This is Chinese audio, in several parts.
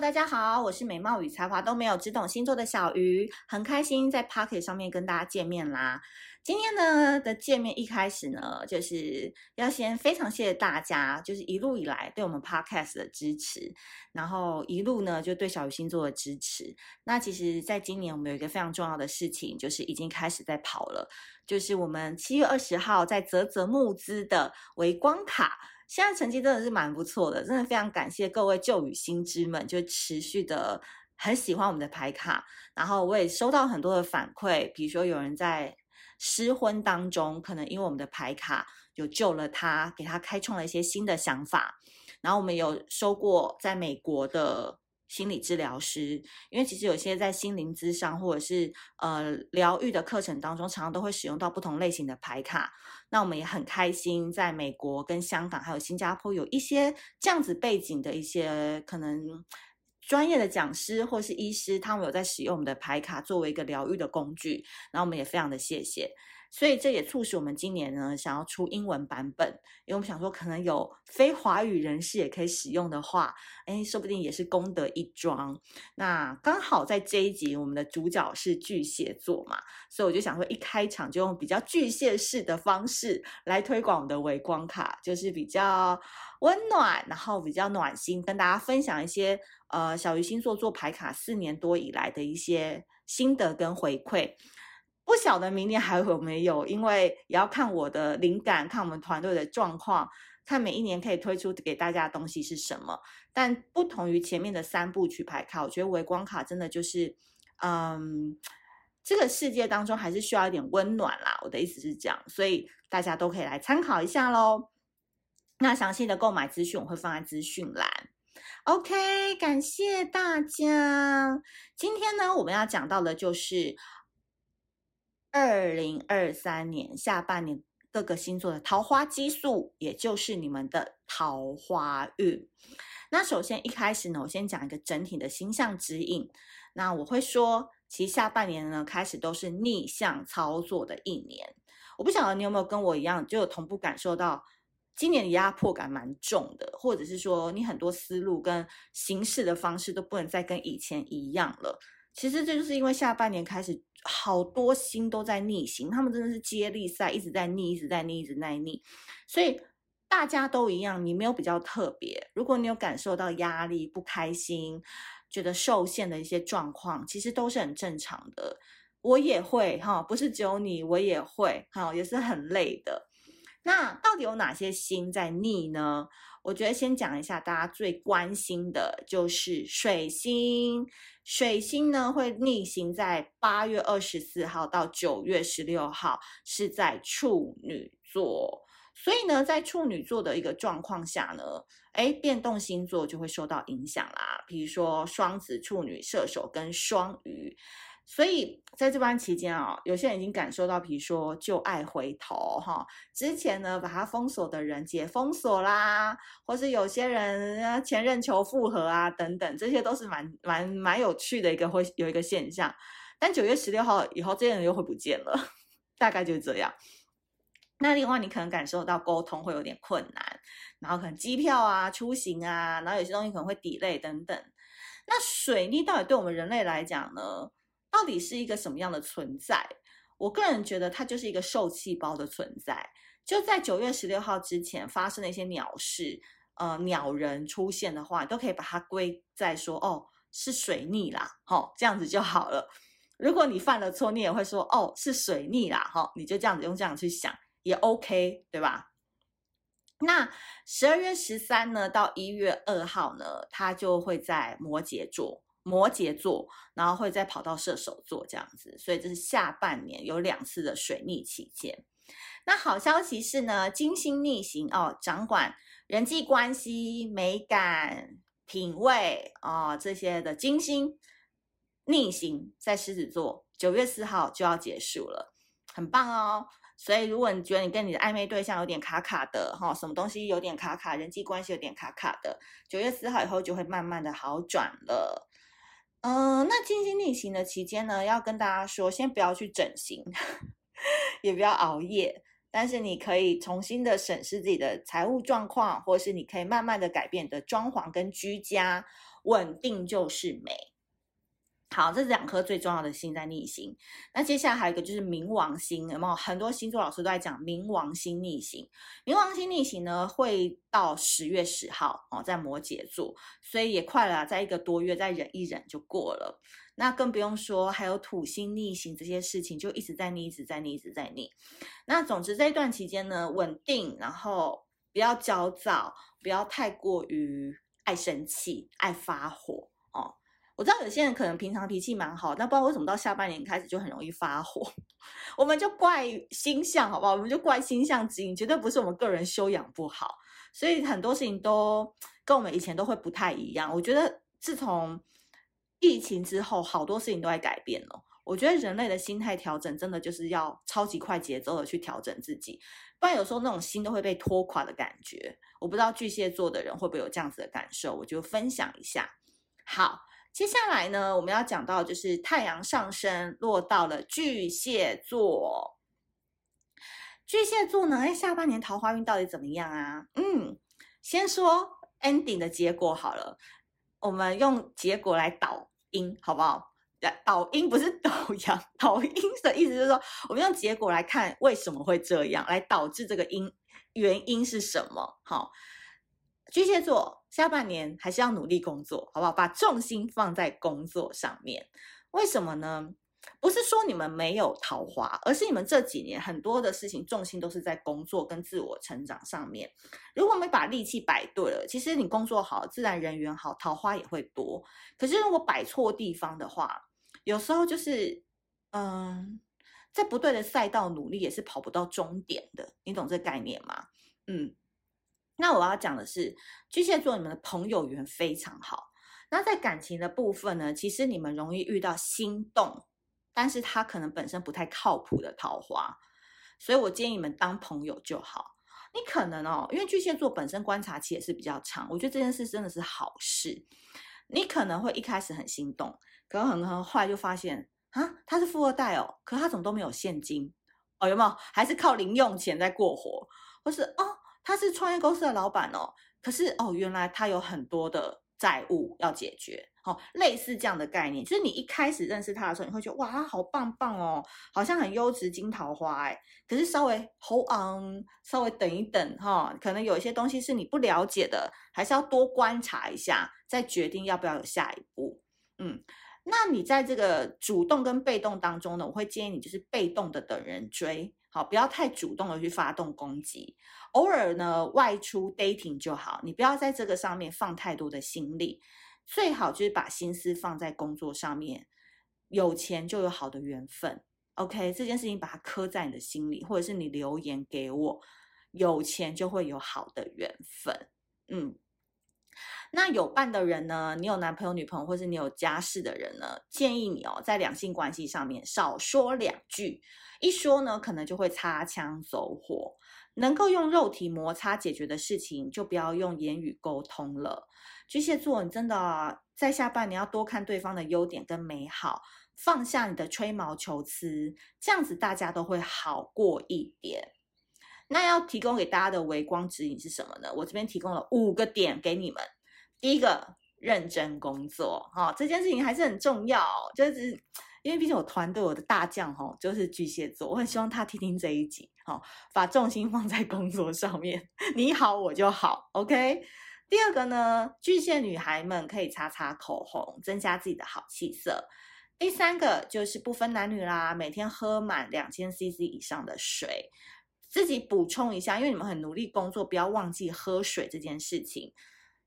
大家好，我是美貌与才华都没有，只懂星座的小鱼，很开心在 Pocket 上面跟大家见面啦。今天呢的见面一开始呢，就是要先非常谢谢大家，就是一路以来对我们 Podcast 的支持，然后一路呢就对小鱼星座的支持。那其实，在今年我们有一个非常重要的事情，就是已经开始在跑了，就是我们七月二十号在泽泽募资的微光卡。现在成绩真的是蛮不错的，真的非常感谢各位旧雨新知们，就持续的很喜欢我们的牌卡。然后我也收到很多的反馈，比如说有人在失婚当中，可能因为我们的牌卡有救了他，给他开创了一些新的想法。然后我们有收过在美国的。心理治疗师，因为其实有些在心灵咨商或者是呃疗愈的课程当中，常常都会使用到不同类型的牌卡。那我们也很开心，在美国跟香港还有新加坡有一些这样子背景的一些可能专业的讲师或是医师，他们有在使用我们的牌卡作为一个疗愈的工具。那我们也非常的谢谢。所以这也促使我们今年呢，想要出英文版本，因为我们想说，可能有非华语人士也可以使用的话，哎，说不定也是功德一桩。那刚好在这一集，我们的主角是巨蟹座嘛，所以我就想说，一开场就用比较巨蟹式的方式来推广我们的微光卡，就是比较温暖，然后比较暖心，跟大家分享一些呃小鱼星座做牌卡四年多以来的一些心得跟回馈。不晓得明年还有没有，因为也要看我的灵感，看我们团队的状况，看每一年可以推出给大家的东西是什么。但不同于前面的三部曲牌卡，我觉得微光卡真的就是，嗯，这个世界当中还是需要一点温暖啦。我的意思是这样，所以大家都可以来参考一下喽。那详细的购买资讯我会放在资讯栏。OK，感谢大家。今天呢，我们要讲到的就是。二零二三年下半年各个星座的桃花激素，也就是你们的桃花运。那首先一开始呢，我先讲一个整体的星象指引。那我会说，其实下半年呢开始都是逆向操作的一年。我不晓得你有没有跟我一样，就有同步感受到今年的压迫感蛮重的，或者是说你很多思路跟行事的方式都不能再跟以前一样了。其实这就是因为下半年开始。好多星都在逆行，他们真的是接力赛，一直在逆，一直在逆，一直在逆，所以大家都一样，你没有比较特别。如果你有感受到压力、不开心、觉得受限的一些状况，其实都是很正常的。我也会哈，不是只有你，我也会哈，也是很累的。那到底有哪些星在逆呢？我觉得先讲一下大家最关心的，就是水星。水星呢会逆行在八月二十四号到九月十六号，是在处女座。所以呢，在处女座的一个状况下呢，哎，变动星座就会受到影响啦。比如说双子、处女、射手跟双鱼。所以在这段期间啊、有些人已经感受到，比如说旧爱回头哈，之前呢把他封锁的人解封锁啦，或是有些人前任求复合啊等等，这些都是蛮蛮蛮有趣的一个会有一个现象。但九月十六号以后，这些人又会不见了，大概就是这样。那另外你可能感受到沟通会有点困难，然后可能机票啊、出行啊，然后有些东西可能会 delay 等等。那水逆到底对我们人类来讲呢？到底是一个什么样的存在？我个人觉得它就是一个受气包的存在。就在九月十六号之前发生的一些鸟事，呃，鸟人出现的话，都可以把它归在说，哦，是水逆啦，哦，这样子就好了。如果你犯了错，你也会说，哦，是水逆啦，哈、你就这样子用这样去想也 OK，对吧？那十二月十三呢，到一月二号呢，它就会在摩羯座。摩羯座，然后会再跑到射手座这样子，所以这是下半年有两次的水逆期间。那好消息是呢，金星逆行哦，掌管人际关系、美感、品味哦这些的金星逆行在狮子座，九月四号就要结束了，很棒哦。所以如果你觉得你跟你的暧昧对象有点卡卡的哈、什么东西有点卡卡，人际关系有点卡卡的，九月四号以后就会慢慢的好转了。嗯、那金星逆行的期间呢，要跟大家说，先不要去整形，也不要熬夜。但是你可以重新的审视自己的财务状况，或是你可以慢慢的改变你的装潢跟居家，稳定就是美。好，这是两颗最重要的星在逆行。那接下来还有一个就是冥王星，有没有？很多星座老师都在讲冥王星逆行。冥王星逆行呢，会到十月十号哦，在摩羯座，所以也快了，在一个多月再忍一忍就过了。那更不用说还有土星逆行这些事情，就一直在逆，一直在逆，一直在逆。那总之这一段期间呢，稳定，然后不要焦躁，不要太过于爱生气、爱发火哦。我知道有些人可能平常脾气蛮好，但不知道为什么到下半年开始就很容易发火。我们就怪星象，好不好？我们就怪星象指引，绝对不是我们个人修养不好。所以很多事情都跟我们以前都会不太一样。我觉得自从疫情之后，好多事情都在改变了。我觉得人类的心态调整真的就是要超级快节奏的去调整自己，不然有时候那种心都会被拖垮的感觉。我不知道巨蟹座的人会不会有这样子的感受，我就分享一下。好。接下来呢，我们要讲到就是太阳上升落到了巨蟹座。巨蟹座呢，哎，下半年桃花运到底怎么样啊？嗯，先说 ending 的结果好了，我们用结果来导因，好不好？导因不是导阳，导因的意思是说，我们用结果来看为什么会这样，来导致这个因，原因是什么？好。巨蟹座下半年还是要努力工作，好不好？把重心放在工作上面。为什么呢？不是说你们没有桃花，而是你们这几年很多的事情重心都是在工作跟自我成长上面。如果没把力气摆对了，其实你工作好，自然人缘好，桃花也会多。可是如果摆错地方的话，有时候就是，嗯，在不对的赛道努力也是跑不到终点的。你懂这概念吗？嗯。那我要讲的是，巨蟹座你们的朋友缘非常好。那在感情的部分呢，其实你们容易遇到心动，但是他可能本身不太靠谱的桃花，所以我建议你们当朋友就好。你可能哦，因为巨蟹座本身观察期也是比较长，我觉得这件事真的是好事。你可能会一开始很心动，可能很很快就发现啊，他是富二代哦，可他怎么都没有现金哦？有没有？还是靠零用钱在过活，或是哦？他是创业公司的老板哦，可是哦，原来他有很多的债务要解决，哦，类似这样的概念，就是你一开始认识他的时候，你会觉得哇，他好棒棒哦，好像很优质金桃花哎，可是稍微 hold on，稍微等一等哈，可能有一些东西是你不了解的，还是要多观察一下，再决定要不要有下一步。嗯，那你在这个主动跟被动当中呢，我会建议你就是被动的等人追。好，不要太主动的去发动攻击，偶尔呢外出 dating 就好，你不要在这个上面放太多的心力，最好就是把心思放在工作上面。有钱就有好的缘分，OK，这件事情把它刻在你的心里，或者是你留言给我，有钱就会有好的缘分，嗯。那有伴的人呢？你有男朋友、女朋友，或是你有家室的人呢？建议你哦，在两性关系上面少说两句，一说呢，可能就会擦枪走火。能够用肉体摩擦解决的事情，就不要用言语沟通了。巨蟹座，你真的在下半年要多看对方的优点跟美好，放下你的吹毛求疵，这样子大家都会好过一点。那要提供给大家的微光指引是什么呢？我这边提供了五个点给你们。第一个，认真工作，哈、这件事情还是很重要。就是因为毕竟我团队我的大将，哈，就是巨蟹座，我很希望他听听这一集，哈、把重心放在工作上面。你好，我就好，OK。第二个呢，巨蟹女孩们可以擦擦口红，增加自己的好气色。第三个就是不分男女啦，每天喝满两千 CC 以上的水，自己补充一下，因为你们很努力工作，不要忘记喝水这件事情。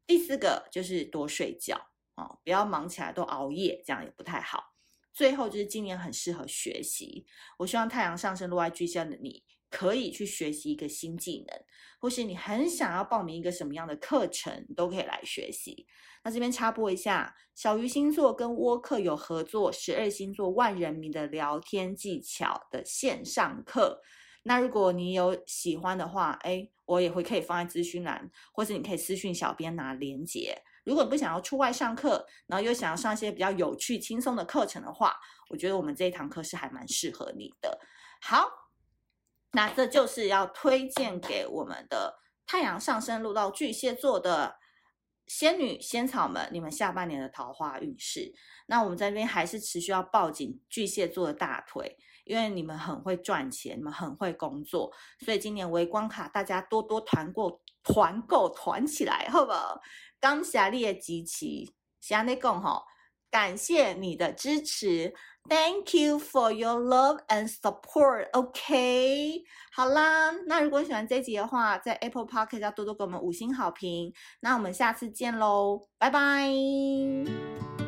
第四个就是多睡觉哦，不要忙起来都熬夜，这样也不太好。最后就是今年很适合学习，我希望太阳上升落在巨蟹的你可以去学习一个新技能，或是你很想要报名一个什么样的课程，都可以来学习。那这边插播一下，小鱼星座跟沃克有合作十二星座万人迷的聊天技巧的线上课。那如果你有喜欢的话，哎，我也会可以放在资讯栏，或是你可以私讯小编拿链接。如果你不想要出外上课，然后又想要上一些比较有趣、轻松的课程的话，我觉得我们这一堂课是还蛮适合你的。好，那这就是要推荐给我们的太阳上升入到巨蟹座的仙女仙草们，你们下半年的桃花运势。那我们在这边还是持续要抱紧巨蟹座的大腿，因为你们很会赚钱，你们很会工作，所以今年微光卡大家多多团购、团购、团起来，好不好？刚霞烈集齐，霞内共吼，感谢你的支持，Thank you for your love and support。OK，好啦，那如果喜欢这集的话，在 Apple Podcast 要多多给我们五星好评。那我们下次见喽，拜拜。